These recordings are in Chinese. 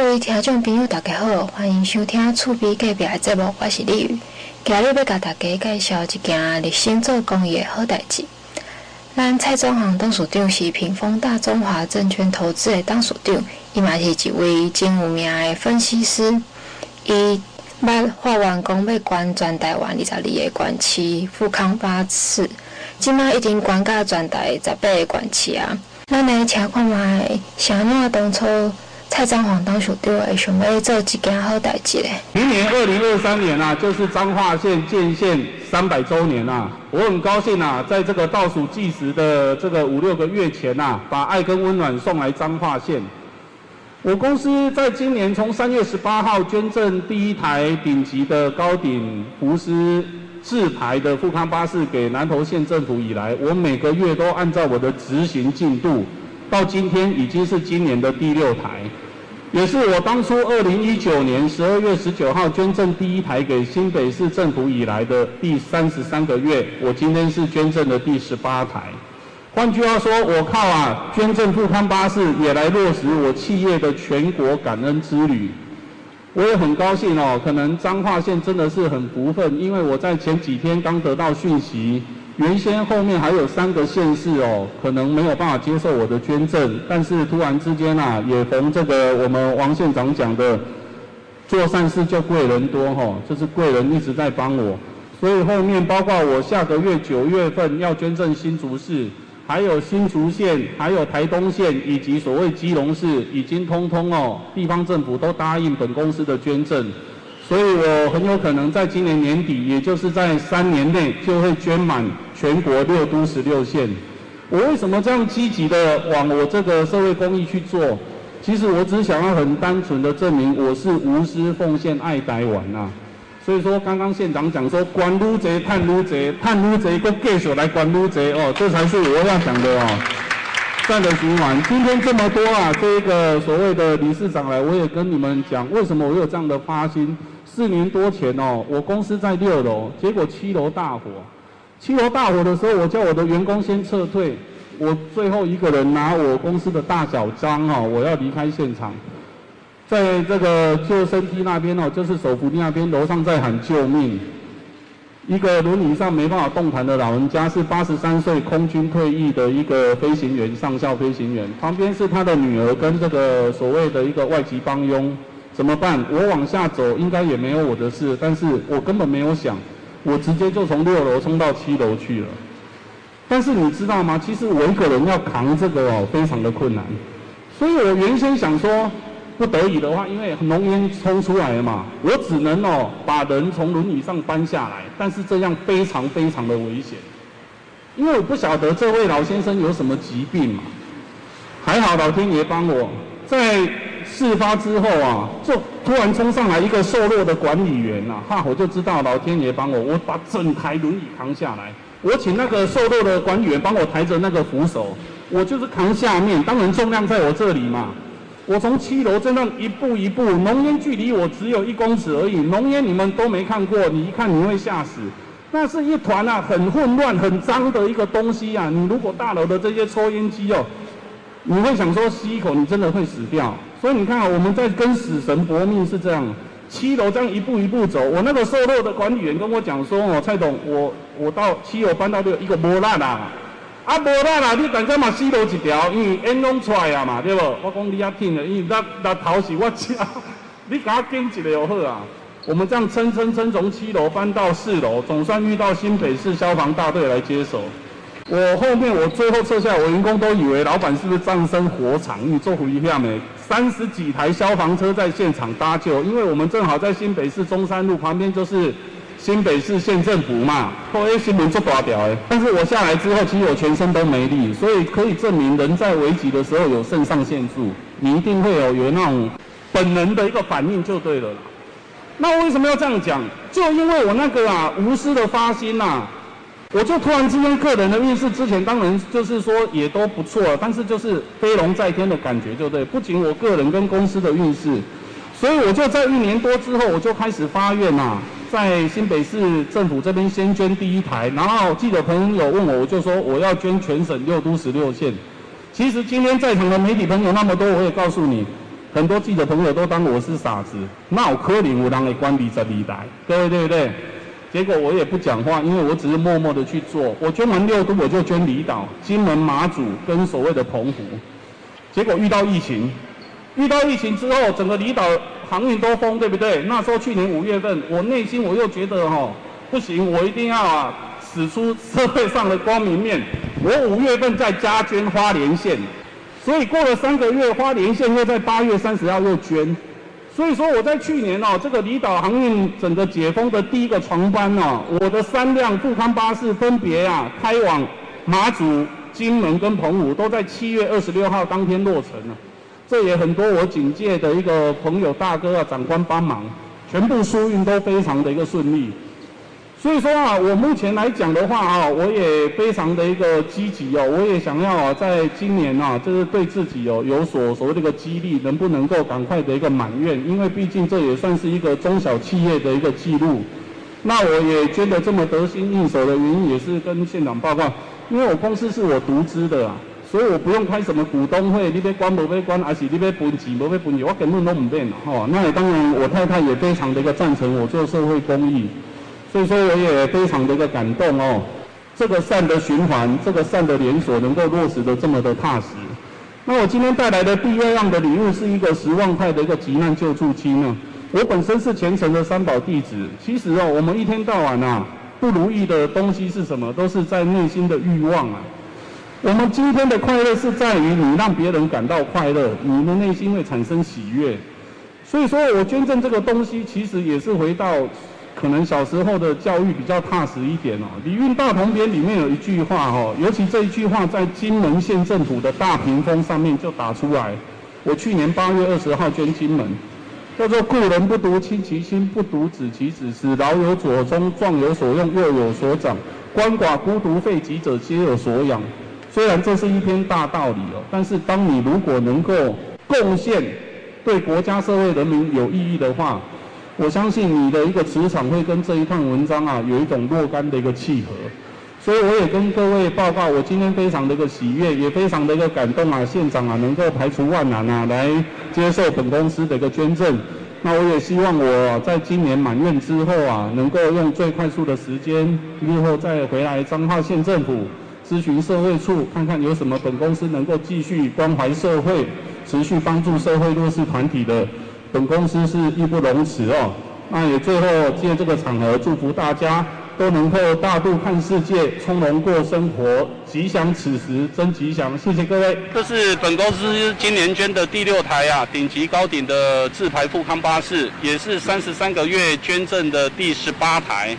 各位听众朋友，大家好，欢迎收听厝边隔壁的节目，我是李宇。今日要甲大家介绍一件立心做公益的好代志。咱蔡总行董事长是屏风大中华证券投资的董事长，伊嘛是一位真有名的分析师。伊捌发完工要关全台湾二十二个县市富康巴士，即马已经关到全台十八个县市啊。咱来请看觅，啥物当初？蔡总行董事长会想要做一件好代志咧。明年二零二三年啊，就是彰化县建县三百周年啊，我很高兴啊，在这个倒数计时的这个五六个月前啊，把爱跟温暖送来彰化县。我公司在今年从三月十八号捐赠第一台顶级的高顶福斯自排的富康巴士给南投县政府以来，我每个月都按照我的执行进度。到今天已经是今年的第六台，也是我当初二零一九年十二月十九号捐赠第一台给新北市政府以来的第三十三个月，我今天是捐赠的第十八台。换句话说，我靠啊，捐赠富康巴士也来落实我企业的全国感恩之旅。我也很高兴哦，可能彰化县真的是很福分，因为我在前几天刚得到讯息。原先后面还有三个县市哦，可能没有办法接受我的捐赠，但是突然之间啊，也逢这个我们王县长讲的，做善事就贵人多哈，这是贵人一直在帮我，所以后面包括我下个月九月份要捐赠新竹市，还有新竹县，还有台东县以及所谓基隆市，已经通通哦，地方政府都答应本公司的捐赠。所以我很有可能在今年年底，也就是在三年内，就会捐满全国六都十六县。我为什么这样积极的往我这个社会公益去做？其实我只想要很单纯的证明我是无私奉献爱台湾啊。所以说，刚刚县长讲说，关愈侪，探愈侪，探愈侪，搁继续来关愈侪哦，这才是我要讲的哦。善的循环，今天这么多啊，这个所谓的理事长来，我也跟你们讲，为什么我有这样的发心。四年多前哦，我公司在六楼，结果七楼大火。七楼大火的时候，我叫我的员工先撤退，我最后一个人拿我公司的大小章哦，我要离开现场。在这个救生梯那边哦，就是手扶梯那边，楼上在喊救命。一个轮椅上没办法动弹的老人家，是八十三岁空军退役的一个飞行员，上校飞行员。旁边是他的女儿跟这个所谓的一个外籍帮佣。怎么办？我往下走，应该也没有我的事。但是我根本没有想，我直接就从六楼冲到七楼去了。但是你知道吗？其实我一个人要扛这个哦，非常的困难。所以我原先想说，不得已的话，因为浓烟冲出来了嘛，我只能哦把人从轮椅上搬下来。但是这样非常非常的危险，因为我不晓得这位老先生有什么疾病嘛。还好老天爷帮我，在。事发之后啊，就突然冲上来一个瘦弱的管理员呐、哈，我就知道老天爷帮我，我把整台轮椅扛下来。我请那个瘦弱的管理员帮我抬着那个扶手，我就是扛下面，当然重量在我这里嘛。我从七楼这样一步一步，浓烟距离我只有一公尺而已，浓烟你们都没看过，你一看你会吓死。那是一团啊，很混乱、很脏的一个东西啊。你如果大楼的这些抽烟机哦，你会想说吸一口，你真的会死掉。所以你看啊，我们在跟死神搏命是这样，七楼这样一步一步走。我那个瘦弱的管理员跟我讲说：“哦，蔡董，我我到七楼搬到六，一个无力啦，啊无力啦，你等下嘛死路一条，因为烟拢出来啊嘛，对不？我讲你也听了，因为那那头是我家，你给我跟一个就好啊。我们这样蹭蹭蹭从七楼搬到四楼，总算遇到新北市消防大队来接手。我后面我最后撤下来，我员工都以为老板是不是葬身火场？你做回一下没？三十几台消防车在现场搭救，因为我们正好在新北市中山路旁边，就是新北市县政府嘛。后来新闻做大条哎，但是我下来之后，其实我全身都没力，所以可以证明人在危急的时候有肾上腺素，你一定会有有那种本能的一个反应就对了。那我为什么要这样讲？就因为我那个啊无私的发心呐、啊。我就突然之间，个人的运势之前当然就是说也都不错，但是就是飞龙在天的感觉，就对。不仅我个人跟公司的运势，所以我就在一年多之后，我就开始发愿呐、在新北市政府这边先捐第一台，然后记者朋友问我，我就说我要捐全省六都十六县。其实今天在场的媒体朋友那么多，我也告诉你，很多记者朋友都当我是傻子，那有可能有人会管理这里来，各位对对？结果我也不讲话，因为我只是默默的去做。我捐完六都，我就捐离岛、金门、马祖跟所谓的澎湖。结果遇到疫情，遇到疫情之后，整个离岛航运都封，对不对？那时候去年五月份，我内心我又觉得哦，不行，我一定要啊，使出社会上的光明面。我五月份在家捐花莲县，所以过了三个月，花莲县又在八月三十号又捐。所以说我在去年哦，这个离岛航运整个解封的第一个船班哦，我的三辆富康巴士分别啊开往马祖、金门跟澎湖，都在七月二十六号当天落成了。这也很多我警戒的一个朋友大哥啊长官帮忙，全部疏运都非常的一个顺利。所以说啊，我目前来讲的话啊，我也非常的一个积极哦，我也想要啊，在今年啊，就是对自己哦有所所谓的一个激励，能不能够赶快的一个满愿？因为毕竟这也算是一个中小企业的一个记录。那我也捐得这么得心应手的原因，也是跟县长报告，因为我公司是我独资的啊，所以我不用开什么股东会，你别关不别关，还是你别分钱不别分钱，我根本都不变哈。那也当然，我太太也非常的一个赞成我做社会公益。所以说我也非常的一个感动哦，这个善的循环，这个善的连锁能够落实的这么的踏实。那我今天带来的第二样的礼物是一个十万块的一个急难救助金呢。我本身是虔诚的三宝弟子，其实哦，我们一天到晚啊不如意的东西是什么？都是在内心的欲望啊。我们今天的快乐是在于你让别人感到快乐，你的内心会产生喜悦。所以说我捐赠这个东西，其实也是回到。可能小时候的教育比较踏实一点哦。李运大同篇里面有一句话哦，尤其这一句话在金门县政府的大屏风上面就打出来。我去年八月二十号捐金门，叫做“故人不独亲其亲，不独子其子，使老有所终，壮有所用，幼有所长，鳏寡孤独废疾者皆有所养”。虽然这是一篇大道理哦，但是当你如果能够贡献对国家社会人民有意义的话，我相信你的一个磁场会跟这一段文章啊有一种若干的一个契合，所以我也跟各位报告，我今天非常的一个喜悦，也非常的一个感动啊，县长啊能够排除万难啊来接受本公司的一个捐赠，那我也希望我在今年满愿之后啊，能够用最快速的时间，日后再回来彰化县政府咨询社会处，看看有什么本公司能够继续关怀社会、持续帮助社会弱势团体的。本公司是义不容辞哦，那也最后借这个场合祝福大家都能够大度看世界，从容过生活，吉祥此时真吉祥。谢谢各位。这是本公司今年捐的第六台啊，顶级高顶的自排富康巴士，也是三十三个月捐赠的第十八台。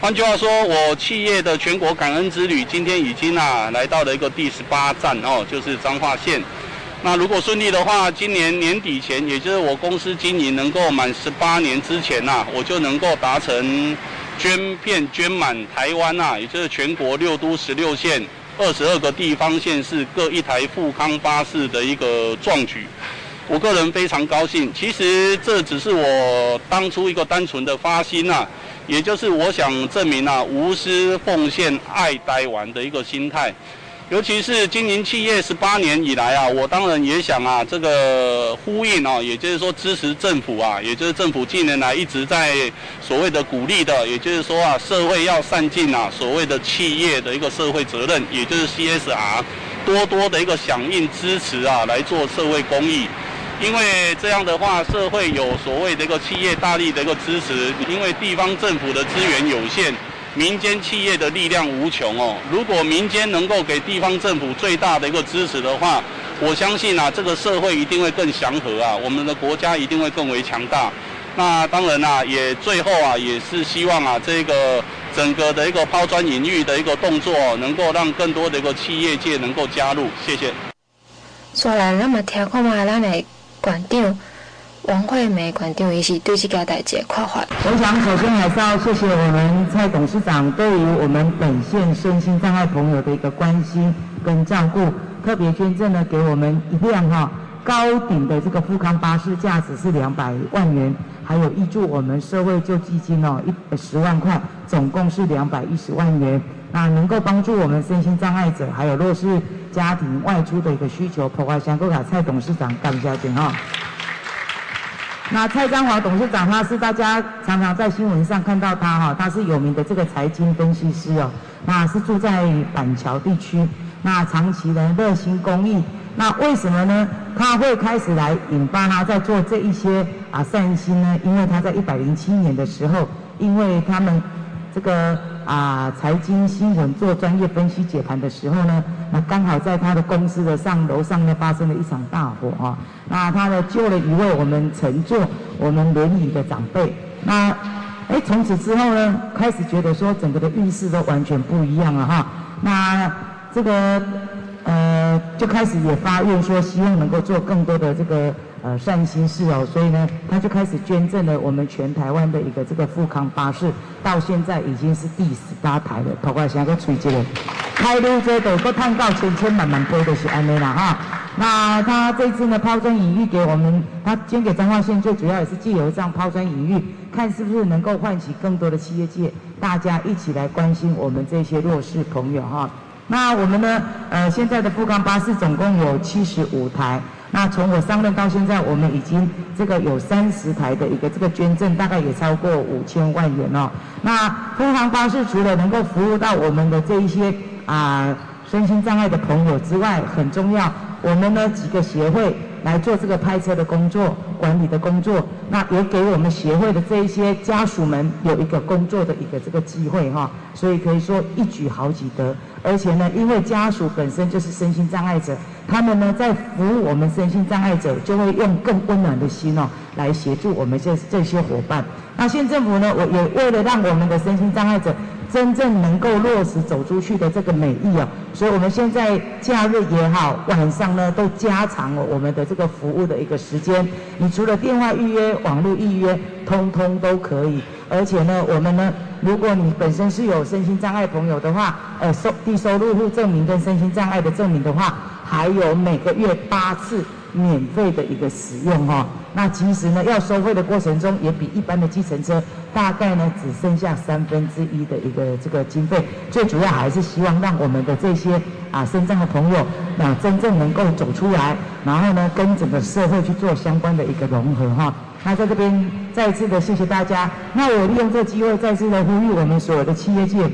换句话说，我企业的全国感恩之旅今天已经啊来到了一个第十八站哦，就是彰化县。那如果顺利的话，今年年底前，也就是我公司经营能够满十八年之前呐、我就能够达成捐片捐满台湾呐，也就是全国六都十六县二十二个地方县市各一台富康巴士的一个壮举。我个人非常高兴。其实这只是我当初一个单纯的发心呐，也就是我想证明啊，无私奉献、爱台湾的一个心态。尤其是经营企业十八年以来啊，我当然也想啊，这个呼应啊，也就是说支持政府啊，也就是政府近年来一直在所谓的鼓励的，也就是说啊，社会要善尽啊，所谓的企业的一个社会责任，也就是 CSR，多多的一个响应支持啊，来做社会公益。因为这样的话，社会有所谓的一个企业大力的一个支持，因为地方政府的资源有限。民间企业的力量无穷哦，如果民间能够给地方政府最大的一个支持的话，我相信啊，这个社会一定会更祥和啊，我们的国家一定会更为强大。那当然啊，也最后啊，也是希望啊，这个整个的一个抛砖引玉的一个动作，能够让更多的一个企业界能够加入。谢谢。说来那么听看嘛，咱的馆长。王惠美馆长也是对这个代志夸怀。我想首先还是要谢谢我们蔡董事长对于我们本县身心障碍朋友的一个关心跟照顾，特别捐赠了给我们一辆哈高顶的这个富康巴士，价值是两百万元，还有挹注我们社会救济金哦一十万块，总共是两百一十万元，那能够帮助我们身心障碍者还有弱势家庭外出的一个需求，破坏相关卡蔡董事长感谢您哈。那蔡章华董事长，他是大家常常在新闻上看到他哈，他是有名的这个财经分析师哦，那是住在板桥地区，那长期的热心公益，那为什么呢？他会开始来引发他在做这一些啊善心呢？因为他在一百零七年的时候，因为他们这个。啊，财经新闻做专业分析解盘的时候呢，那刚好在他的公司的上楼上呢发生了一场大火啊，那他呢救了一位我们乘坐我们轮椅的长辈，那哎从此之后呢，开始觉得说整个的运势都完全不一样了哈，那这个呃就开始也发愿说希望能够做更多的这个。呃，善心事哦，所以呢，他就开始捐赠了我们全台湾的一个这个富康巴士，到现在已经是第十八台了。头块先个吹起来，开路这都都探到千千万万倍的是安内啦哈。那他这次呢抛砖引玉给我们，他捐给彰化县最主要也是借由这样抛砖引玉，看是不是能够唤起更多的企业界，大家一起来关心我们这些弱势朋友哈。那我们呢，呃，现在的富康巴士总共有七十五台。那从我上任到现在，我们已经这个有三十台的一个这个捐赠，大概也超过五千万元哦。那富康巴士除了能够服务到我们的这一些啊身心障碍的朋友之外，很重要，我们呢几个协会来做这个派车的工作、管理的工作，那也给我们协会的这一些家属们有一个工作的一个这个机会哈。所以可以说一举好几得，而且呢，因为家属本身就是身心障碍者。他们呢，在服务我们身心障碍者，就会用更温暖的心哦，来协助我们这这些伙伴。那县政府呢，我也为了让我们的身心障碍者真正能够落实走出去的这个美意哦，所以我们现在假日也好，晚上呢都加长了我们的这个服务的一个时间。你除了电话预约、网络预约，通通都可以。而且呢，我们呢，如果你本身是有身心障碍朋友的话，呃，收低收入户证明跟身心障碍的证明的话。还有每个月八次免费的一个使用哈，那其实呢，要收费的过程中也比一般的计程车大概呢只剩下三分之一的一个这个经费。最主要还是希望让我们的这些啊身障的朋友啊真正能够走出来，然后呢跟整个社会去做相关的一个融合哈。那在这边再次的谢谢大家。那我利用这机会再次的呼吁我们所有的企业界，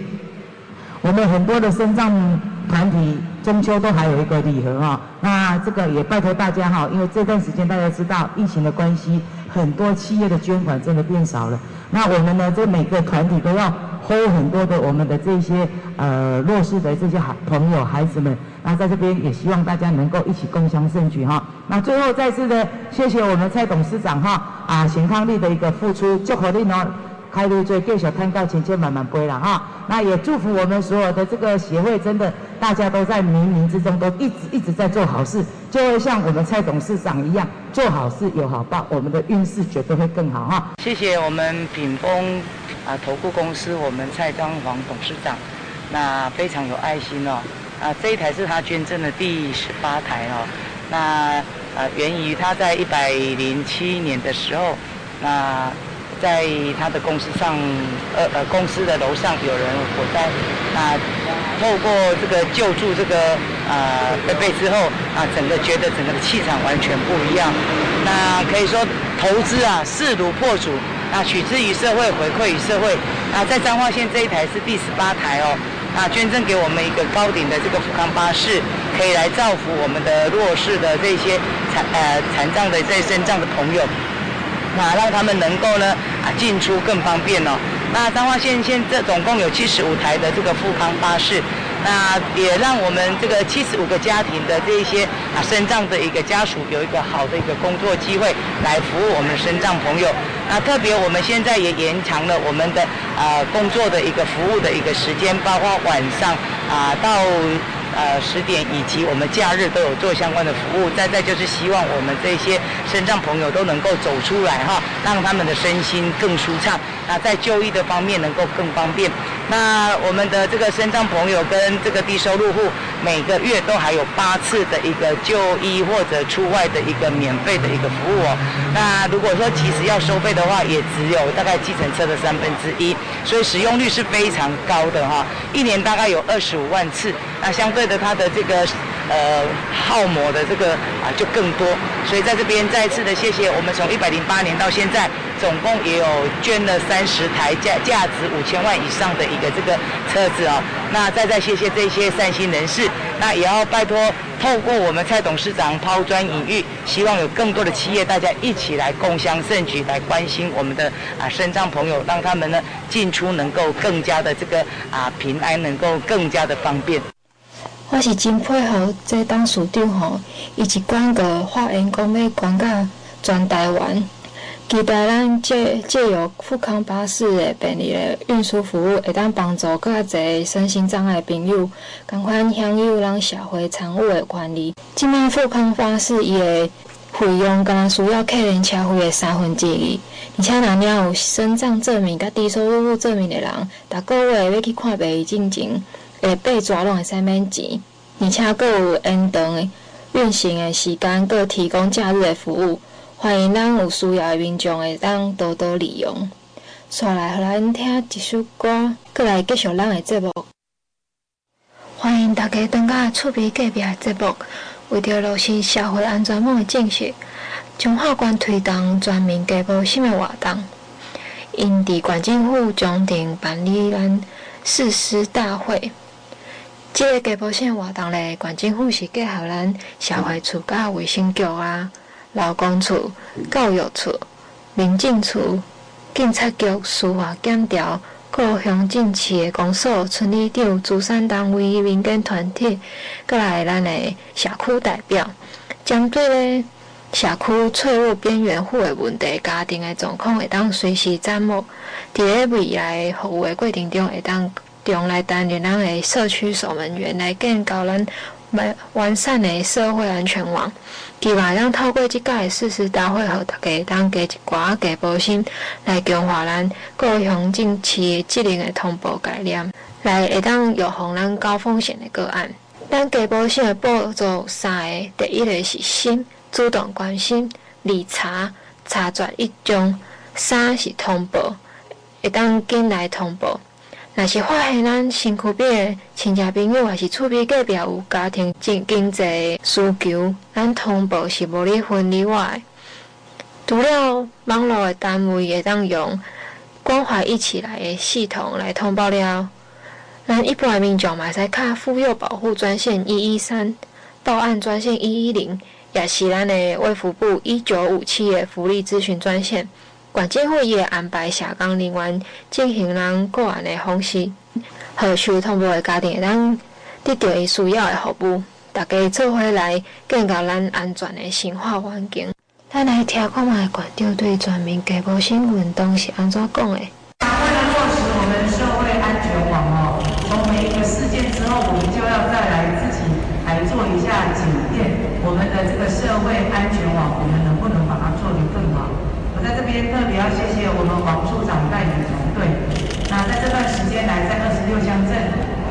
我们很多的身障团体。中秋都还有一个礼盒哈，那这个也拜托大家哈，因为这段时间大家知道疫情的关系，很多企业的捐款真的变少了。那我们呢，这每个团体都要 hold 很多的我们的这些呃弱势的这些孩朋友孩子们。那在这边也希望大家能够一起共襄盛举哈。那最后再次的谢谢我们蔡董事长哈啊贤康利的一个付出，祝贺你哦。开路最更小看到钱钱满满杯了哈，那也祝福我们所有的这个协会，真的大家都在冥冥之中都一直一直在做好事，就会像我们蔡董事长一样，做好事有好报，我们的运势绝对会更好哈。谢谢我们品丰啊投顾公司我们蔡章煌董事长，那非常有爱心哦，啊这一台是他捐赠的第十八台哦，那啊源于他在一百零七年的时候，那。在他的公司上，呃呃，公司的楼上有人火灾，那透过这个救助这个啊贝贝之后，啊，整个觉得整个的气场完全不一样。那可以说投资啊势如破竹，那取之于社会，回馈于社会。那在彰化县这一台是第十八台哦，那捐赠给我们一个高顶的这个富康巴士，可以来造福我们的弱势的这些残呃残障的这些身障的朋友。啊让他们能够呢啊进出更方便哦。那彰化县现在总共有七十五台的这个富康巴士，那也让我们这个七十五个家庭的这一些啊身障的一个家属有一个好的一个工作机会来服务我们的身障朋友。那特别我们现在也延长了我们的啊工作的一个服务的一个时间，包括晚上啊到。呃，十点以及我们假日都有做相关的服务。再再就是希望我们这些身障朋友都能够走出来哈，让他们的身心更舒畅。那在就医的方面能够更方便。那我们的这个身障朋友跟这个低收入户，每个月都还有八次的一个就医或者出外的一个免费的一个服务哦。那如果说其实要收费的话，也只有大概计程车的三分之一，所以使用率是非常高的哈。一年大概有二十五万次，那相对。的它的这个呃耗磨的这个啊就更多。所以在这边再次的谢谢，我们从一百零八年到现在，总共也有捐了三十台价价值五千万以上的一个这个车子哦。那再再谢谢这些善心人士，那也要拜托透过我们蔡董事长抛砖引玉，希望有更多的企业大家一起来共襄盛举，来关心我们的啊身障朋友，让他们呢进出能够更加的这个啊平安，能够更加的方便。我是真配合这董事长吼，伊一贯个发言讲要管到全台湾，期待咱借借由富康巴士的便利的运输服务，会当帮助更加侪身心障碍朋友，共款享有咱社会参与的权利。即卖富康巴士伊的费用，敢需要客人车费的三分之二，而且若领有身障证明甲低收入证明的人，逐个月要去看病进前。会八纸拢会使免钱，而且阁有延长的运行的时间，阁提供假日的服务，欢迎咱有需要的民众会当多多利用。刷来，互咱听一首歌，阁来继续咱的节目。欢迎大家登到厝边隔壁的节目，为着落实社会安全网的建设，中华关推动全民加保险的活动，因伫县政府中庭办理咱誓师大会。这个加保险活动咧，县政府是结合咱社会处、甲卫生局啊、劳工处、教育处、民政处、警察局、司法检调、各乡镇市的公所、村里长、主产单位、民间团体，阁来咱的社区代表，针对咧社区脆弱边缘户的问题、家庭的状况，会当随时掌握，伫咧未来服务的过程中，会当。用来担任咱的社区守门员，来建构咱完完善的社会安全网。希望咱透过即届誓师大会，互大家当加一寡加保心，来强化咱各乡镇市的职能的通报概念，来会当预防咱高风险的个案。咱加保心的步骤三个，第一个是心，主动关心；二查查绝一中；三是通报，会当紧来通报。若是发现咱身躯边的亲戚朋友，还是厝边隔壁有家庭经经济需求，咱通报是无哩分例外。除了网络的单位会当用关怀一起来的系统来通报了，咱一般的民众嘛使卡妇幼保护专线一一三、报案专线一一零，也是咱的卫福部一九五七的福利咨询专线。管政府也会安排社工人员进行人个案的方式，和受通报的家庭会当得到伊需要的服务。大家做伙来建构咱安全的生活环境。咱来听看卖县长对全民加保险运动是安怎讲的？为了落实我们社会安全网哦，从每一个事件之后，我们就要再来自己来做一下检验，我们的这个社会安全网，我们能不能把它做得更好？我在这边特别谢谢我们王处长带领团队。那在这段时间来，在二十六乡镇，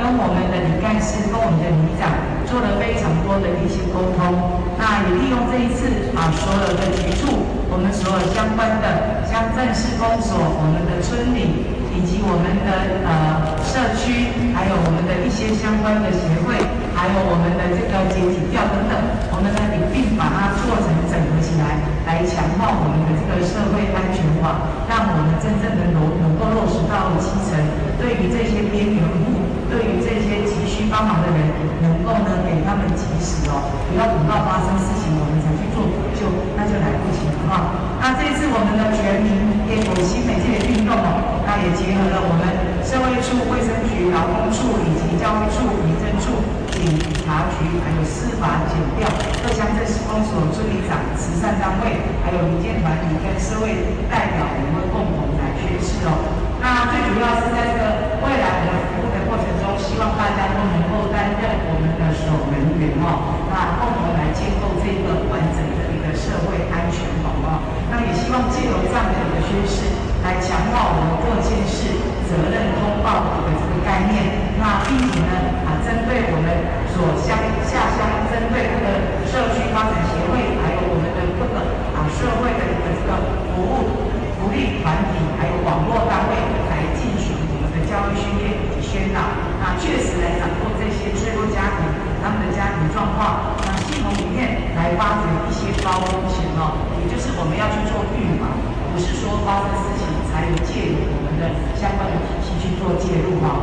跟我们的李干事、跟我们的里长做了非常多的一些沟通。那也利用这一次啊，所有的局处，我们所有相关的乡镇市公所、我们的村里，以及我们的呃社区，还有我们的一些相关的协会，还有我们的这个检体票等等，我们呢一并把它做成整合起来，来强化我们的这个社会安全网，让我们真正的能能够落实到基层。对于这些边缘户，对于这些急需帮忙的人，能够呢给他们及时哦，不要等到发生事情我们才去做补救，那就来不及了哈。那这一次我们的全民给我新美这个运动哦，那也结合了我们社会处、卫生局、劳工处以及教育处、民政处。警察局，还有司法检调，各乡镇市公所、助理长、慈善单位，还有民间团体跟社会代表，我们会共同来宣誓哦。那最主要是在这个未来我们服务的过程中，希望大家都能够担任我们的守门员哦，那共同来建构这个完整的一个社会安全网哦。那也希望借由这样的一个宣誓，来强化我们各县市责任通报的这个概念。那并且呢，啊，针对我们所乡下乡，针对这个社区发展协会，还有我们的各个啊社会的一个这个服务福利团体，还有网络单位来进行我们的教育训练以及宣导。那确实来掌握这些脆弱家庭，他们的家庭状况，那系统里面来发掘一些高风险哦，也就是我们要去做预防，不是说发生事情才有介入的相关的体系去做介入哈。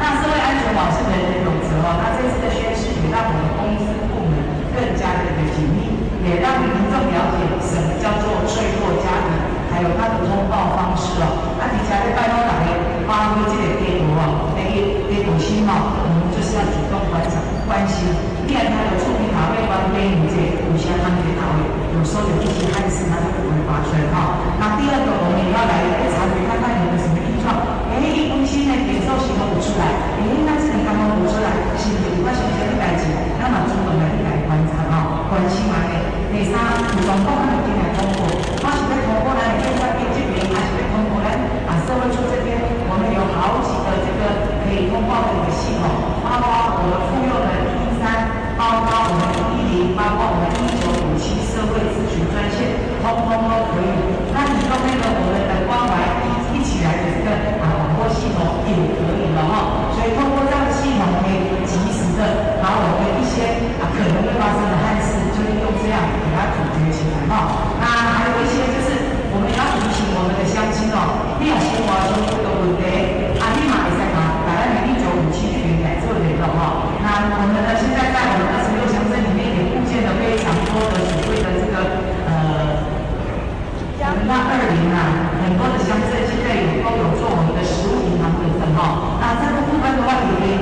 那社会安全网是人人有责哦，那这次的宣示也让我们公司部门更加的一个紧密，也让民众了解什么叫做脆弱家庭，还有它的通报方式哦。那底下在拜托大家发挥这个态度哦，给给同心哦，我们就是要主动关照关心。既然他有触屏卡位关飞你这有些安全卡位，有时候有一些憾事，他就不会发生哈。那第二个，我们也要来察觉看看有个什么异状，哎，一更新的点数系统不出来，哎，那是你刚刚补出来，是不是发生什么代志？那么主动来来观察哈，关心嘛的。第三，有状况要进来通过，我是要通过来电话边这边，还是要通过来啊社会处这边？我们有好几个这个可以通报的一个系统，包括我们妇幼的一一三，包括我们一一零，包括我们一九五七社会咨询专线，通通都可以。那你用那个我们的关怀一一起来的这个啊广播系统也可以了哈。所以通过这样的系统，可以及时的把我们一些啊可能会发生的憾事，就是用这样给它解决起来哈。那还有一些就是我们要提醒我们的乡亲哦，你有生活中这个问题，啊立马会使嘛，打咱的一九五七群来做联络哈。那我们呢，现在在我们二十六乡镇里面也布建了非常多的所谓的这个呃，零八二零啊，很多的乡镇现在也都有做我们的食物银行等等哈。那这个部分的话，也可以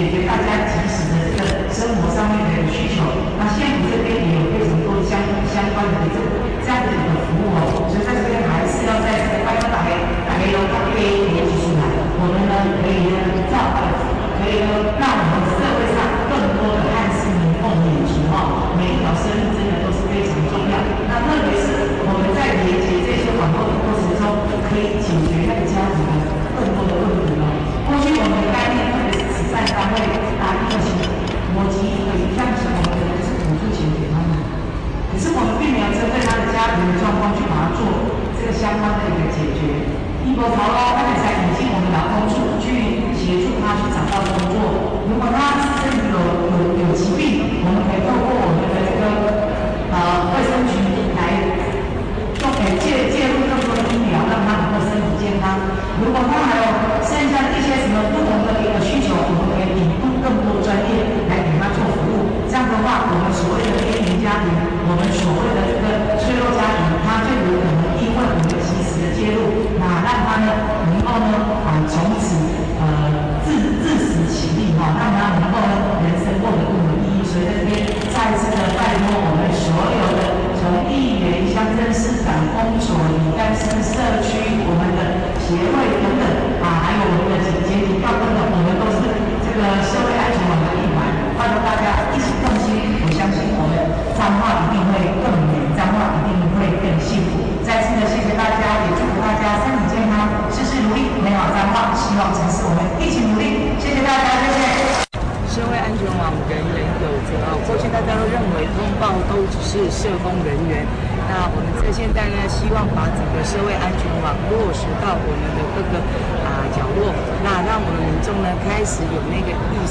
解决大家及时的这个生活上面的需求。那县府这边也有非常多相相关的这这样的一个服务哦，所以在这边还是要在这个欢迎打给打给楼道一个系出来，我们呢可以呢照福，可以呢让我们社会上更多的汉市民共同演哦，每一条生命真的都是非常重要。那特别是我们在连接这些网络的过程中，可以解决那个家庭的。单位打，一个钱，我给一个一样钱，我们可是补助钱给他们，可是我们并没有针对他的家庭的状况去把它做这个相关的一个解决。一波潮喽，他才引进我们劳工处去协助他去找到工作。如果他身有有有疾病，我们可以透过我们的这个呃卫生体来，就可以介介入更多的医疗，让他能够身体健康。如果他还有剩下的一些什么。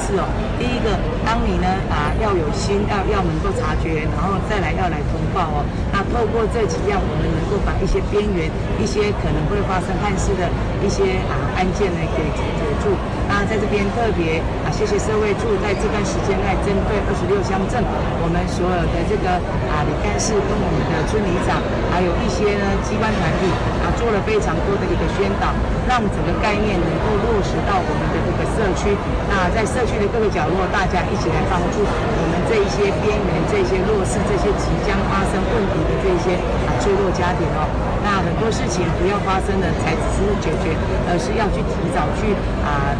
是哦，第一个，当你呢啊要有心，要要能够察觉，然后再来要来通报哦。那透过这几样，我们能够把一些边缘、一些可能会发生憾事的一些啊案件呢给解决住。那在这边特别啊谢谢社会处在这段时间内针对二十六乡镇我们所有的这个啊李干事跟我们的村里长还有一些呢机关团体啊做了非常多的一个宣导让整个概念能够落实到我们的这个社区。那在社区的各个角落大家一起来帮助我们这一些边缘这些弱势这些即将发生问题的这些啊坠落家庭哦。那很多事情不要发生的才只是解决而是要去提早去啊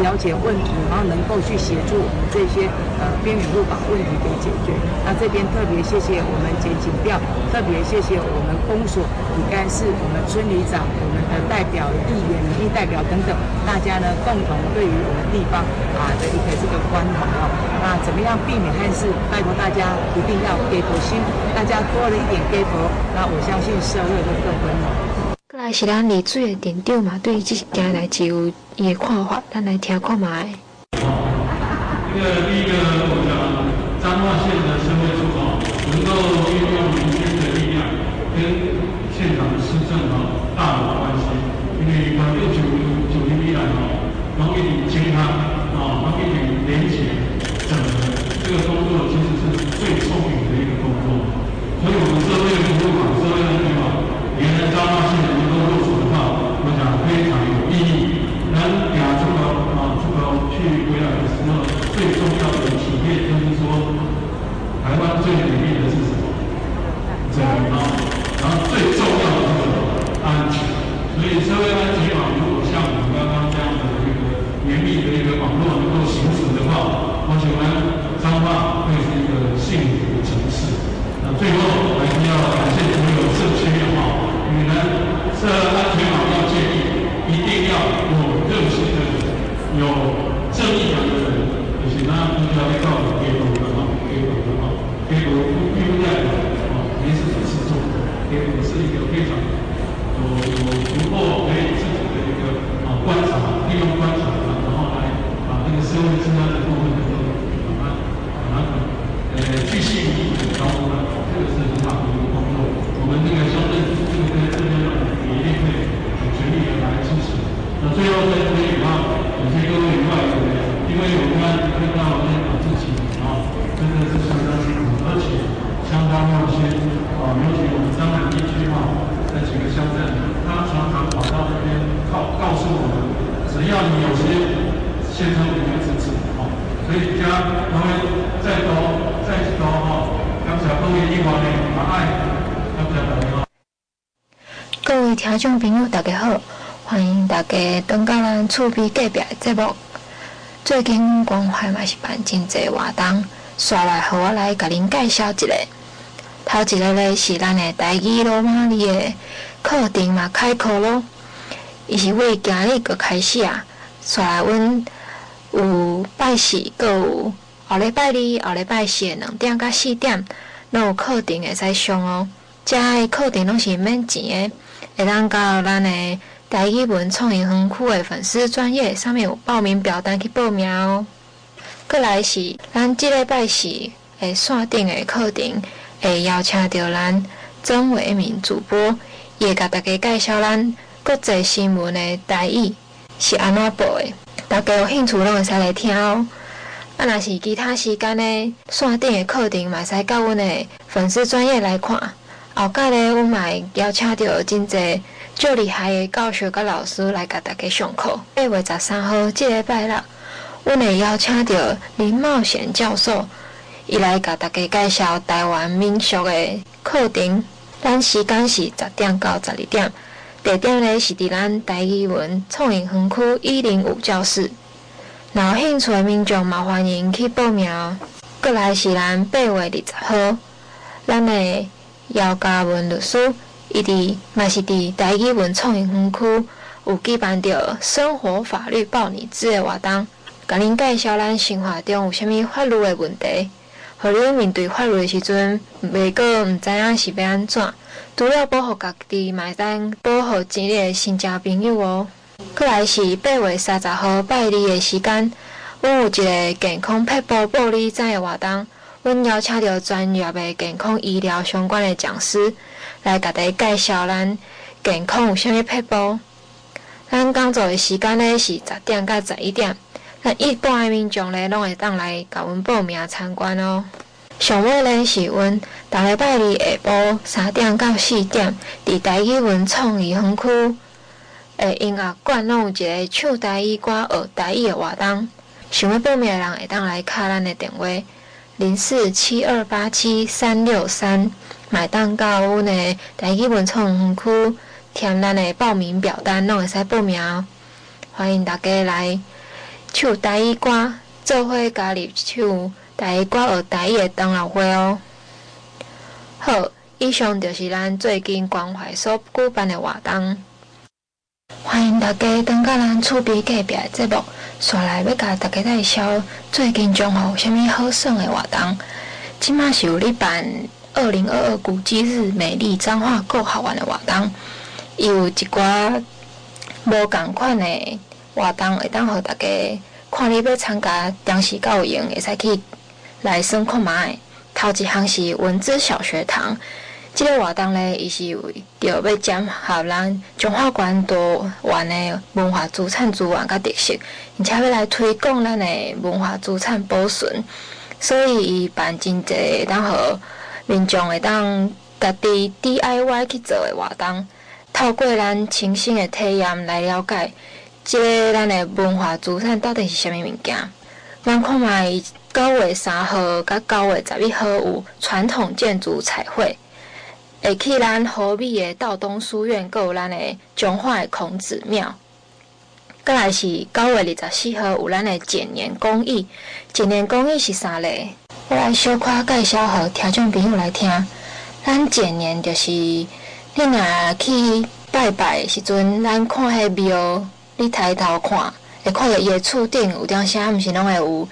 了解问题，然后能够去协助我们这些呃边缘路把问题给解决。那这边特别谢谢我们检警调，特别谢谢我们公所、里干事、我们村里长、我们的代表、议员、民意代表等等，大家呢共同对于我们地方啊的一个这个关怀哦。那怎么样避免憾事？拜托大家一定要给佛心，大家多了一点给佛，那我相信社会会更温暖。过来是咱丽水的店长嘛，对于这件代志有伊的看法，咱来听看觅。厝边隔壁的节目。最近关怀嘛是办真济活动，刷来互我来甲您介绍一个。头一个咧是咱的台语罗马里的课程嘛开课咯，伊是为今日个开始啊，刷来阮有拜四，阁有后礼拜二、后礼拜四两点甲四点。拢有课程会使上哦，遮个课程拢是免钱的，会当到咱的台语文创意园区的粉丝专业上面有报名表单去报名哦。阁来是咱即礼拜四会线顶的课程，会邀请到咱曾伟明主播，伊会甲大家介绍咱国际新闻的台语是安怎报的，大家有兴趣拢会使来听哦。啊，若是其他时间呢，线顶的课程嘛，使到阮的粉丝专业来看。后盖呢，阮嘛会邀请到真济足厉害的教授甲老师来甲大家上课。八月十三号，即礼拜六，阮会邀请到林茂贤教授，伊来甲大家介绍台湾民俗的课程。咱时间是十点到十二点，地点呢是伫咱台语文创意园区一零五教室。有兴趣的民众嘛，欢迎去报名。阁来是咱八月二十号，咱的姚嘉文律师，伊伫嘛是伫台语文创意园区有举办着生活法律报你知的活动，甲恁介绍咱生活中有啥物法律的问题，互恁面对法律的时阵，袂过毋知影是要安怎，除了保护家己，嘛会当保护前日的新交朋友哦。阁来是八月三十号拜二的时间，阮有一个健康撇步报你知的活动，阮邀请着专业的健康医疗相关的讲师来甲大家介绍咱健康有啥物撇步。咱工作的时间呢是十点到十一点，咱一般的民众呢拢会当来甲阮报名参观哦。上尾呢是阮逐礼拜二下晡三点到四点，伫台语文创意园区。诶，音乐馆拢有一个唱台语歌、学台语的活动，想要报名的人会当来敲咱的电话零四七二八七三六三，买当到阮的台语文创园区填咱的报名表单，拢会使报名。欢迎大家来唱台语歌，做伙加入唱台语歌、学台语的同乐会哦。好，以上就是咱最近关怀所举办的活动。欢迎大家登到咱厝边隔壁节目，刷来要甲大家介绍最近将有啥物好耍的活动。即马是有咧办二零二二古迹日美丽彰化够好玩的活动，有一寡无共款的活动会当互大家看你要参加当时教育，会使去来算看觅。头一项是文字小学堂，这个活动呢，伊是为着要展现咱中华关多元的文化资产资源甲特色，而且要来推广咱的文化资产保存，所以伊办真济当互民众会当家己 DIY 去做的活动，透过咱亲身的体验来了解，即个咱的文化资产到底是啥物物件。咱看觅九月三号甲九月十一号有传统建筑彩绘，会去咱和美的道东书院，阁有咱的彰化孔子庙。阁来是九月二十四号有咱的简年公益。简年公益是啥嘞？我来小可介绍互听众朋友来听。咱简年就是你若去拜拜的时阵，咱看迄庙，你抬头看。会看到伊的厝顶有张啥，毋是拢会有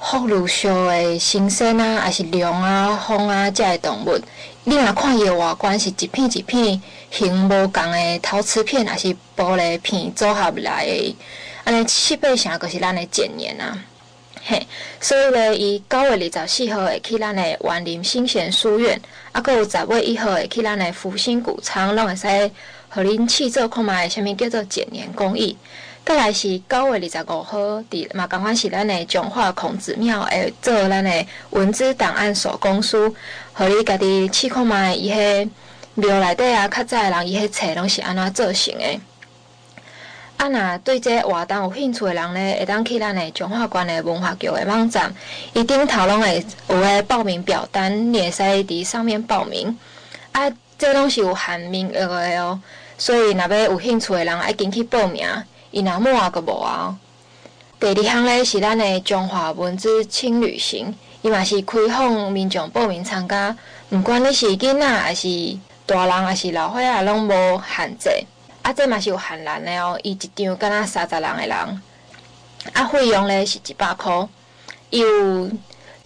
福禄寿的神仙啊，还是龙啊、凤啊，这个动物。你若看伊的外观是一片一片形无共的陶瓷片，还是玻璃片组合来的，安尼七八成就是咱的剪年啊。嘿，所以咧，伊九月二十四号会去咱的员林新贤书院，啊，阁有十月一号会去咱的福星谷仓，拢会使互恁试做看觅啥物叫做剪年工艺。再来是九月二十五号，伫嘛，赶快是咱的彰化孔子庙会做咱的文字档案手工书，互你家己试看觅伊迄庙内底啊，较早的人伊迄册拢是安怎做成的。啊，若对这活动有兴趣的人呢，会当去咱的彰化县的文化局的网站，伊顶头拢会有个报名表单，你会使伫上面报名。啊，这拢是有限名额的哦，所以若要有兴趣的人，爱紧去报名。伊若满啊，阁无啊。第二项咧是咱的中华文字轻旅行，伊嘛是开放民众报名参加，毋管你是囡仔还是大人，还是老岁仔，拢无限制。啊，这嘛是有限量的哦，伊一张敢若三十人的人。啊，费用咧是一百箍。伊有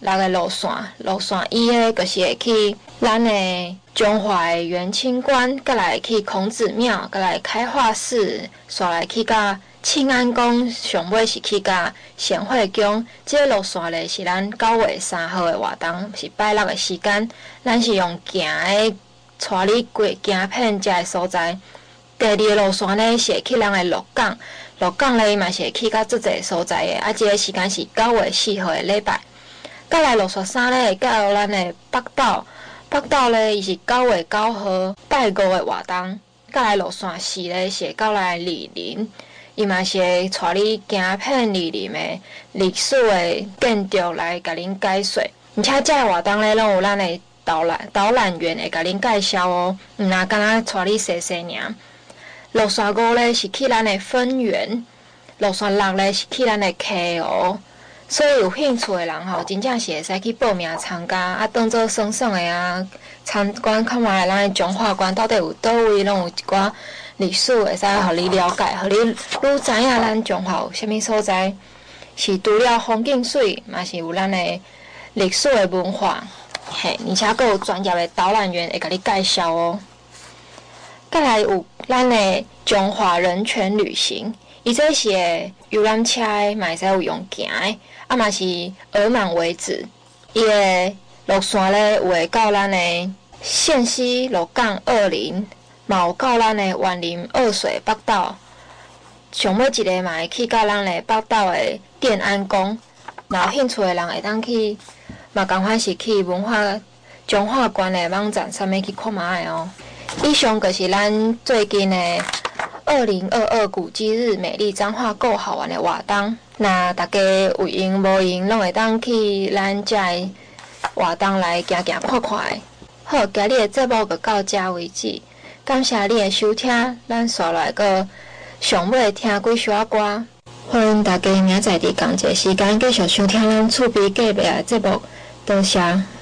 六个路线，路线伊个就是会去咱的中华的元清观，阁来去孔子庙，阁来开化寺，煞来去甲庆安宫，上尾是去甲显惠宫。这个路线咧是咱九月三号的活动，是拜六的时间。咱是用行的，带你过行遍遮个所在。第二个路线呢是去咱的鹿港，鹿港咧嘛是会去甲足侪所在的。啊，这个时间是九月四号的礼拜。阁来路线三呢，会到咱的北岛。北岛呢，伊是九月九号拜五的活动。再来路线四呢，是到来莅临，伊嘛是会带你行遍莅临的历史的建筑来甲恁解说。而且这个活动呢，拢有咱的导览导览员会甲恁介绍哦，毋若干那带你踅踅尔。洛山五咧是去咱的分园，洛山六咧是去咱的溪湖。所以有兴趣的人吼，真正是会使去报名参加，啊，当做爽爽的啊，参观看觅咱的中华馆到底有倒位，拢有一寡历史会使互你了解，互你愈知影咱中华有啥物所在，是除了风景水，嘛是有咱的历史的文化，嘿，而且阁有专业的导览员会甲你介绍哦。再来有咱的中华人权旅行，伊这是游览车，嘛会使有用行的。啊嘛是额满为止，伊个路线咧有会到咱的线西鹿港二林，嘛有到咱的员林二水北岛，上尾一个嘛会去到咱的北岛的电安宫。若有兴趣的人会当去，嘛赶快是去文化彰化馆的网站上面去看觅哦。以上就是咱最近的二零二二古迹日美丽彰化够好玩的活动。那大家有闲无闲，拢会当去咱遮个活动来行行看看。好，今日的节目就到这为止，感谢你的收听，咱煞来个上尾听几首歌。欢迎大家明仔日同一时间继续收听咱厝边隔壁的节目，多谢。